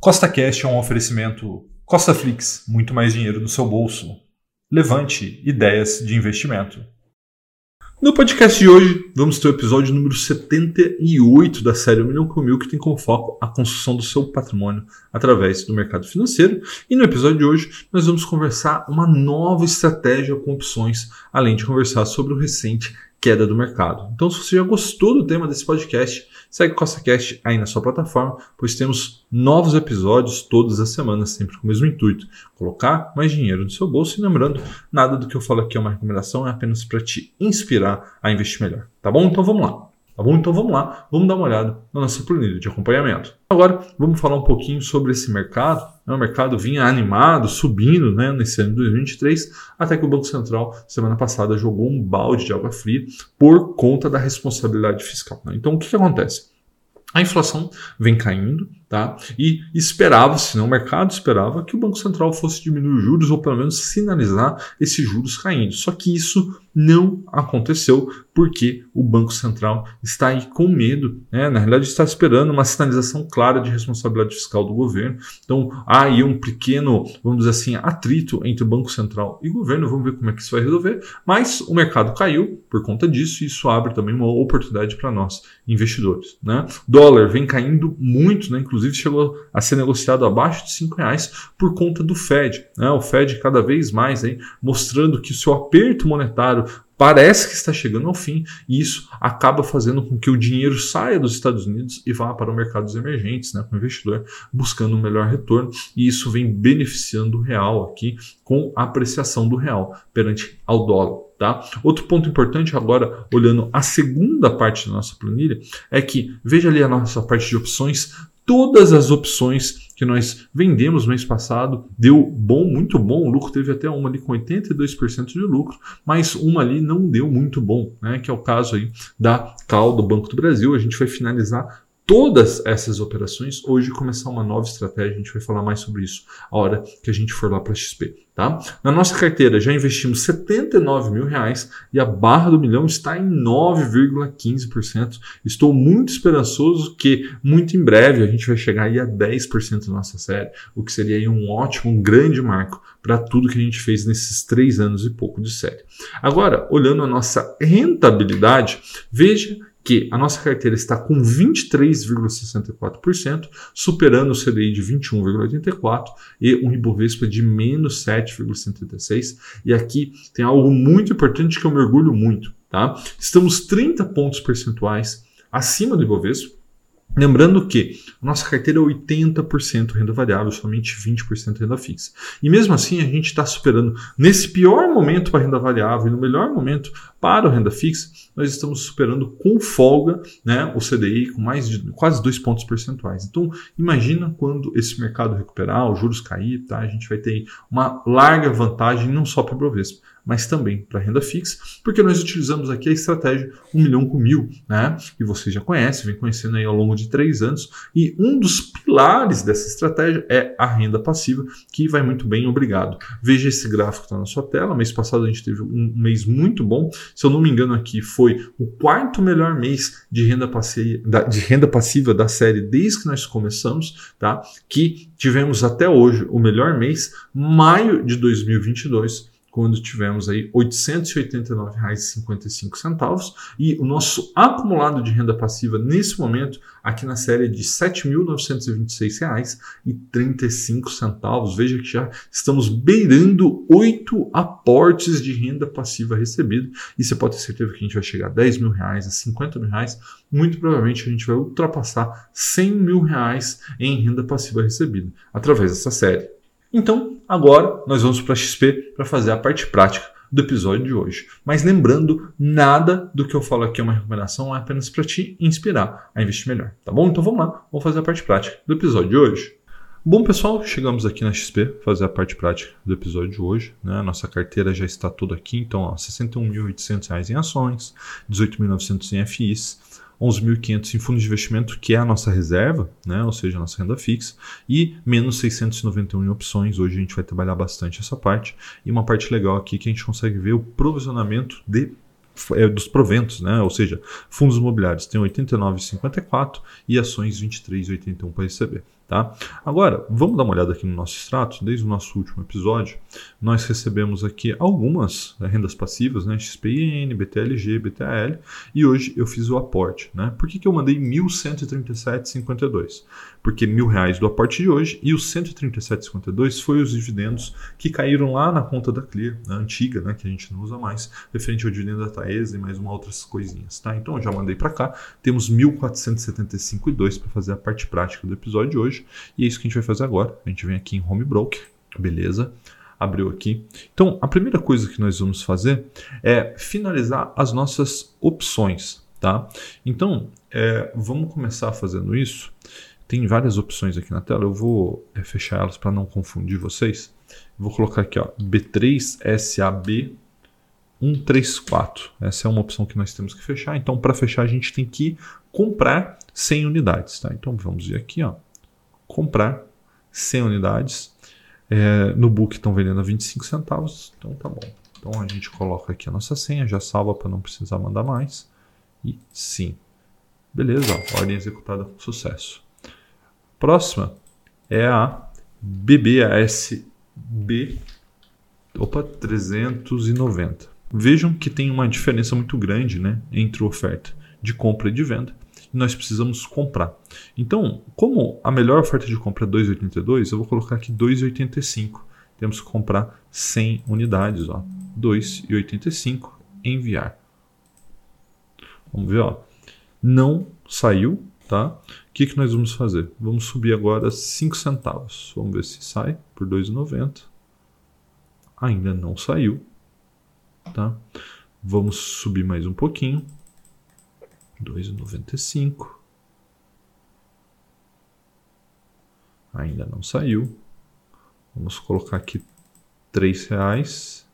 Costa Cash é um oferecimento Costa Flix, muito mais dinheiro no seu bolso. Levante ideias de investimento. No podcast de hoje, vamos ter o episódio número 78 da série 1 milhão com mil, que tem como foco a construção do seu patrimônio através do mercado financeiro. E no episódio de hoje, nós vamos conversar uma nova estratégia com opções, além de conversar sobre o recente queda do mercado. Então, se você já gostou do tema desse podcast, segue o CostaCast aí na sua plataforma, pois temos novos episódios todas as semanas, sempre com o mesmo intuito: colocar mais dinheiro no seu bolso. E lembrando, nada do que eu falo aqui é uma recomendação, é apenas para te inspirar a investir melhor. Tá bom? Então vamos lá. Tá bom? Então vamos lá, vamos dar uma olhada na nossa planilha de acompanhamento. Agora, vamos falar um pouquinho sobre esse mercado. O mercado vinha animado, subindo né, nesse ano de 2023, até que o Banco Central, semana passada, jogou um balde de água fria por conta da responsabilidade fiscal. Né? Então, o que, que acontece? A inflação vem caindo, tá? E esperava-se, não, o mercado esperava que o Banco Central fosse diminuir os juros ou pelo menos sinalizar esses juros caindo. Só que isso não aconteceu porque o Banco Central está aí com medo, né? na realidade está esperando uma sinalização clara de responsabilidade fiscal do governo. Então há aí um pequeno, vamos dizer assim, atrito entre o Banco Central e o governo, vamos ver como é que isso vai resolver, mas o mercado caiu por conta disso e isso abre também uma oportunidade para nós, investidores. Né? Dólar vem caindo muito, né? inclusive chegou a ser negociado abaixo de R$ reais por conta do Fed. Né? O Fed cada vez mais aí, mostrando que o seu aperto monetário parece que está chegando ao fim e isso acaba fazendo com que o dinheiro saia dos Estados Unidos e vá para os mercados emergentes, né, com o investidor buscando um melhor retorno e isso vem beneficiando o real aqui com a apreciação do real perante ao dólar. Tá? Outro ponto importante agora, olhando a segunda parte da nossa planilha, é que veja ali a nossa parte de opções, todas as opções que nós vendemos no mês passado deu bom, muito bom. O lucro teve até uma ali com 82% de lucro, mas uma ali não deu muito bom, né? Que é o caso aí da Cal do Banco do Brasil. A gente vai finalizar todas essas operações, hoje começar uma nova estratégia, a gente vai falar mais sobre isso a hora que a gente for lá para XP. Tá? Na nossa carteira já investimos 79 mil reais e a barra do milhão está em 9,15%. Estou muito esperançoso que muito em breve a gente vai chegar aí a 10% da nossa série, o que seria um ótimo, um grande marco para tudo que a gente fez nesses três anos e pouco de série. Agora, olhando a nossa rentabilidade, veja que a nossa carteira está com 23,64%, superando o CDI de 21,84% e um Ibovespa de menos 7,76%. E aqui tem algo muito importante que eu mergulho muito. Tá? Estamos 30 pontos percentuais acima do Ibovespa, Lembrando que a nossa carteira é 80% renda variável, somente 20% renda fixa. E mesmo assim, a gente está superando, nesse pior momento para renda variável e no melhor momento para a renda fixa, nós estamos superando com folga né, o CDI com mais de quase 2 pontos percentuais. Então, imagina quando esse mercado recuperar, os juros cair, tá? a gente vai ter uma larga vantagem não só para o Bovespa, mas também para renda fixa, porque nós utilizamos aqui a estratégia 1 milhão com mil, né? E você já conhece, vem conhecendo aí ao longo de três anos. E um dos pilares dessa estratégia é a renda passiva, que vai muito bem, obrigado. Veja esse gráfico que está na sua tela. Mês passado a gente teve um mês muito bom. Se eu não me engano, aqui foi o quarto melhor mês de renda passiva, de renda passiva da série desde que nós começamos, tá? Que tivemos até hoje o melhor mês, maio de 2022 quando tivemos aí R$ 889,55 e o nosso acumulado de renda passiva nesse momento aqui na série é de R$ 7.926,35. Veja que já estamos beirando oito aportes de renda passiva recebida e você pode ter certeza que a gente vai chegar a 10 mil reais, a 50 mil reais. Muito provavelmente a gente vai ultrapassar 100 mil reais em renda passiva recebida através dessa série. Então, agora nós vamos para a XP para fazer a parte prática do episódio de hoje. Mas lembrando, nada do que eu falo aqui é uma recomendação, é apenas para te inspirar a investir melhor, tá bom? Então vamos lá, vamos fazer a parte prática do episódio de hoje. Bom, pessoal, chegamos aqui na XP fazer a parte prática do episódio de hoje. Né? Nossa carteira já está toda aqui, então R$ 61.800 em ações, R$ 18.900 em FIs, 11.500 em fundos de investimento, que é a nossa reserva, né? ou seja, a nossa renda fixa, e menos 691 em opções. Hoje a gente vai trabalhar bastante essa parte. E uma parte legal aqui que a gente consegue ver o provisionamento de é, dos proventos, né? ou seja, fundos imobiliários tem 89,54 e ações 23,81 para receber. Tá? Agora, vamos dar uma olhada aqui no nosso extrato. Desde o nosso último episódio, nós recebemos aqui algumas né, rendas passivas, né, XPIN, BTLG, BTAL, e hoje eu fiz o aporte. Né? Por que, que eu mandei 1.137,52? Porque mil reais do aporte de hoje e os 137,52 foi os dividendos que caíram lá na conta da Clear, na antiga, né, que a gente não usa mais, referente ao dividendo da Taesa e mais uma outras coisinhas. Tá? Então eu já mandei para cá, temos 1.475,2 para fazer a parte prática do episódio de hoje. E é isso que a gente vai fazer agora. A gente vem aqui em Home Broker, beleza? Abriu aqui. Então, a primeira coisa que nós vamos fazer é finalizar as nossas opções, tá? Então, é, vamos começar fazendo isso. Tem várias opções aqui na tela. Eu vou é, fechar elas para não confundir vocês. Vou colocar aqui, ó, B3SAB 134. Essa é uma opção que nós temos que fechar. Então, para fechar, a gente tem que comprar 100 unidades. Tá? Então, vamos ver aqui. Ó comprar 100 unidades. É, no book estão vendendo a 25 centavos, então tá bom. Então a gente coloca aqui a nossa senha, já salva para não precisar mandar mais. E sim. Beleza, ó, ordem executada com sucesso. Próxima é a BBASB opa, 390. Vejam que tem uma diferença muito grande né, entre oferta de compra e de venda nós precisamos comprar. Então, como a melhor oferta de compra é 2,82, eu vou colocar aqui 2,85. Temos que comprar 100 unidades, ó. 2,85 enviar. Vamos ver, ó. Não saiu, tá? O que, que nós vamos fazer? Vamos subir agora 5 centavos. Vamos ver se sai por 2,90. Ainda não saiu, tá? Vamos subir mais um pouquinho. 2,95. Ainda não saiu. Vamos colocar aqui R$ reais.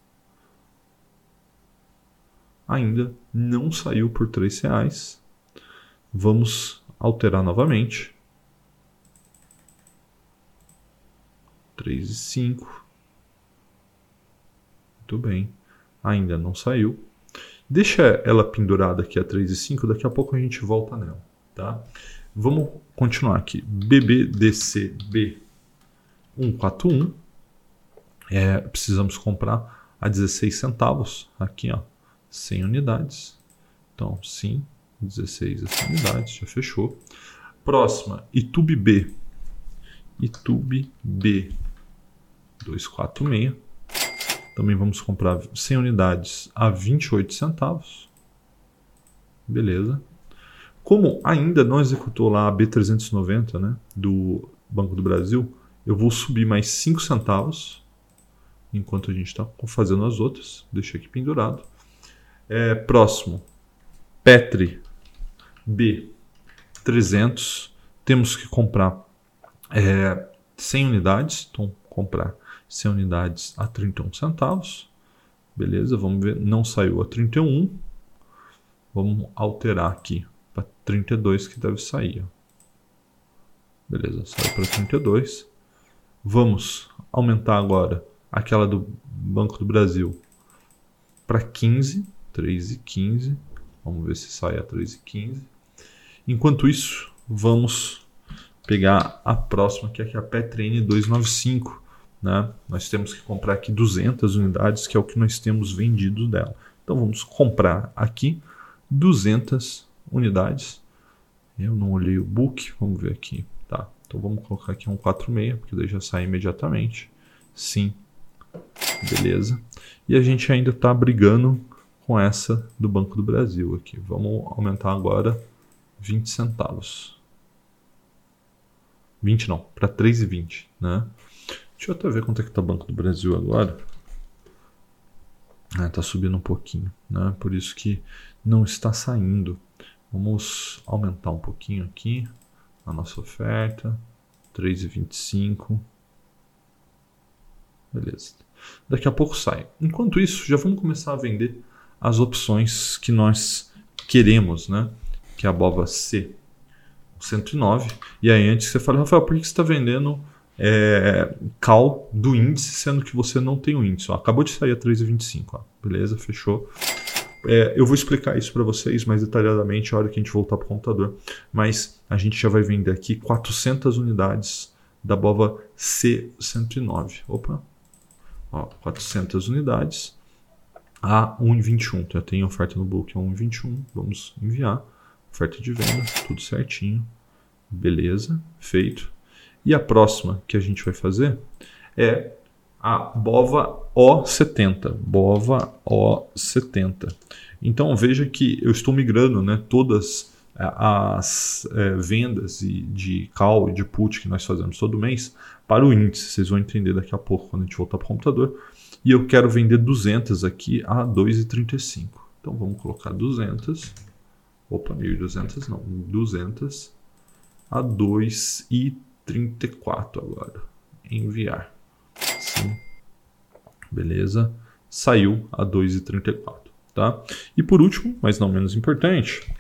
Ainda não saiu por R$ reais. Vamos alterar novamente. 3,5. Muito bem. Ainda não saiu. Deixa ela pendurada aqui a 3,5, daqui a pouco a gente volta nela, tá? Vamos continuar aqui. BBDCB 141. É, precisamos comprar a 16 centavos aqui, ó, 100 unidades. Então, sim, 16 unidades, já fechou. Próxima, Itube B. Itube B 246. Também vamos comprar 100 unidades a 28 centavos. Beleza. Como ainda não executou lá a B390 né, do Banco do Brasil, eu vou subir mais 5 centavos enquanto a gente está fazendo as outras. Deixa aqui pendurado. É, próximo, Petri B300. Temos que comprar é, 100 unidades. Então, comprar 100 unidades a 31 centavos. Beleza, vamos ver, não saiu a 31. Vamos alterar aqui para 32 que deve sair. Beleza, saiu para 32. Vamos aumentar agora aquela do Banco do Brasil para 15, 3 e 15. Vamos ver se sai a 3 e 15. Enquanto isso, vamos pegar a próxima, que é a Petrine 295 né? Nós temos que comprar aqui 200 unidades, que é o que nós temos vendido dela. Então vamos comprar aqui 200 unidades. Eu não olhei o book, vamos ver aqui. Tá, então vamos colocar aqui um 46, porque daí já sai imediatamente. Sim, beleza. E a gente ainda está brigando com essa do Banco do Brasil aqui. Vamos aumentar agora 20 centavos. 20 não, para 3,20, né? Deixa eu até ver quanto é que tá o Banco do Brasil agora. Ah, tá subindo um pouquinho, né? Por isso que não está saindo. Vamos aumentar um pouquinho aqui a nossa oferta. 3,25. Beleza. Daqui a pouco sai. Enquanto isso, já vamos começar a vender as opções que nós queremos, né? Que é a BOVA C 109. E aí antes você fala, Rafael, por que você está vendendo é, cal do índice, sendo que você não tem o índice. Ó, acabou de sair a 3,25, beleza, fechou. É, eu vou explicar isso para vocês mais detalhadamente a hora que a gente voltar para o computador. Mas a gente já vai vender aqui 400 unidades da Bova C109. Opa! Ó, 400 unidades a 1,21. Já tem oferta no book a 1,21. Vamos enviar. Oferta de venda, tudo certinho. Beleza, feito. E a próxima que a gente vai fazer é a Bova O70. Bova O70. Então veja que eu estou migrando né, todas é, as é, vendas de call e de put que nós fazemos todo mês para o índice. Vocês vão entender daqui a pouco quando a gente voltar para o computador. E eu quero vender 200 aqui a 2,35. Então vamos colocar 200. Opa, 1.200 não. 200 a 2,34 agora. Enviar. Sim. Beleza. Saiu a 2,34. Tá? E por último, mas não menos importante,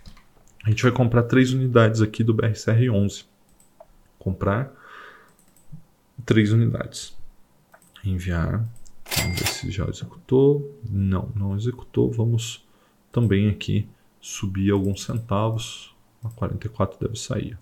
a gente vai comprar três unidades aqui do BRCR11. Comprar três unidades. Enviar. Vamos ver se já executou. Não, não executou. Vamos também aqui subir alguns centavos. A 44 deve sair.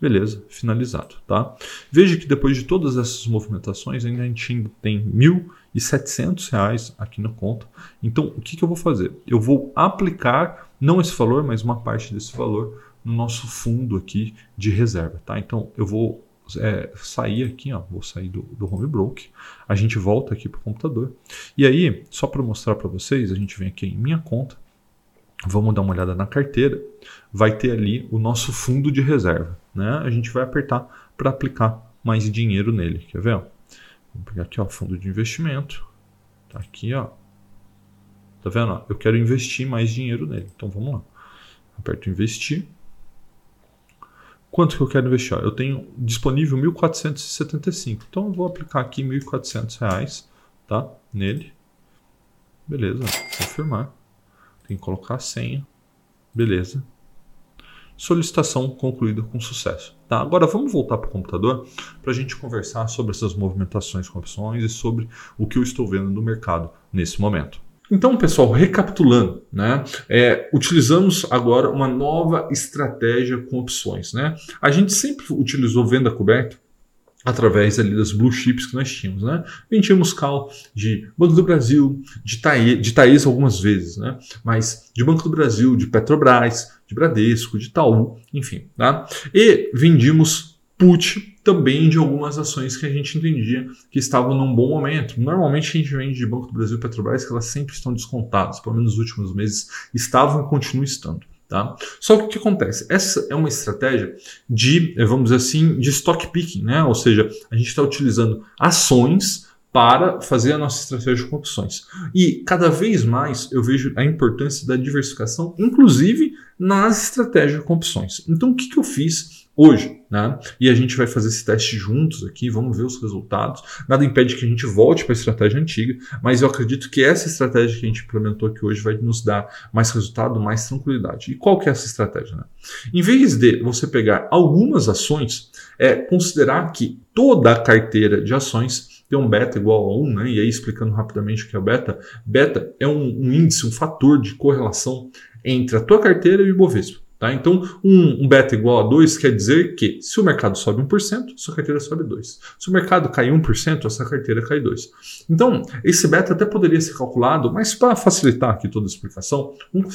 Beleza, finalizado, tá? Veja que depois de todas essas movimentações, ainda a gente tem R$ 1.700 aqui na conta. Então, o que, que eu vou fazer? Eu vou aplicar, não esse valor, mas uma parte desse valor no nosso fundo aqui de reserva, tá? Então, eu vou é, sair aqui, ó, vou sair do, do home broke, a gente volta aqui para o computador. E aí, só para mostrar para vocês, a gente vem aqui em minha conta, Vamos dar uma olhada na carteira. Vai ter ali o nosso fundo de reserva. Né? A gente vai apertar para aplicar mais dinheiro nele. Quer ver? Vamos pegar aqui, ó, fundo de investimento. Tá aqui, ó. Tá vendo? Eu quero investir mais dinheiro nele. Então vamos lá. Aperto investir. Quanto que eu quero investir? Eu tenho disponível 1.475. Então eu vou aplicar aqui 1.400 reais, tá? Nele. Beleza. Confirmar. Tem que colocar a senha. Beleza. Solicitação concluída com sucesso. Tá, agora vamos voltar para o computador para a gente conversar sobre essas movimentações com opções e sobre o que eu estou vendo no mercado nesse momento. Então, pessoal, recapitulando, né? É, utilizamos agora uma nova estratégia com opções. Né? A gente sempre utilizou venda coberta através ali das blue chips que nós tínhamos, né? Vendíamos cal de Banco do Brasil, de, Tae, de Taesa algumas vezes, né? Mas de Banco do Brasil, de Petrobras, de Bradesco, de Itaú, enfim, tá? E vendíamos put também de algumas ações que a gente entendia que estavam num bom momento. Normalmente a gente vende de Banco do Brasil e Petrobras que elas sempre estão descontadas, pelo menos nos últimos meses estavam e continuam estando. Tá? Só que o que acontece? Essa é uma estratégia de, vamos dizer assim, de stock picking, né? ou seja, a gente está utilizando ações para fazer a nossa estratégia com opções. E cada vez mais eu vejo a importância da diversificação, inclusive nas estratégias com opções. Então, o que, que eu fiz hoje, né? E a gente vai fazer esse teste juntos aqui, vamos ver os resultados. Nada impede que a gente volte para a estratégia antiga, mas eu acredito que essa estratégia que a gente implementou aqui hoje vai nos dar mais resultado, mais tranquilidade. E qual que é essa estratégia? Né? Em vez de você pegar algumas ações, é considerar que toda a carteira de ações tem um beta igual a 1, né? e aí explicando rapidamente o que é o beta, beta é um, um índice, um fator de correlação entre a tua carteira e o Ibovespa. Tá? Então, um, um, beta igual a 2 quer dizer que se o mercado sobe 1%, sua carteira sobe 2%. Se o mercado cai 1%, a sua carteira cai 2%. Então, esse beta até poderia ser calculado, mas para facilitar aqui toda a explicação, vamos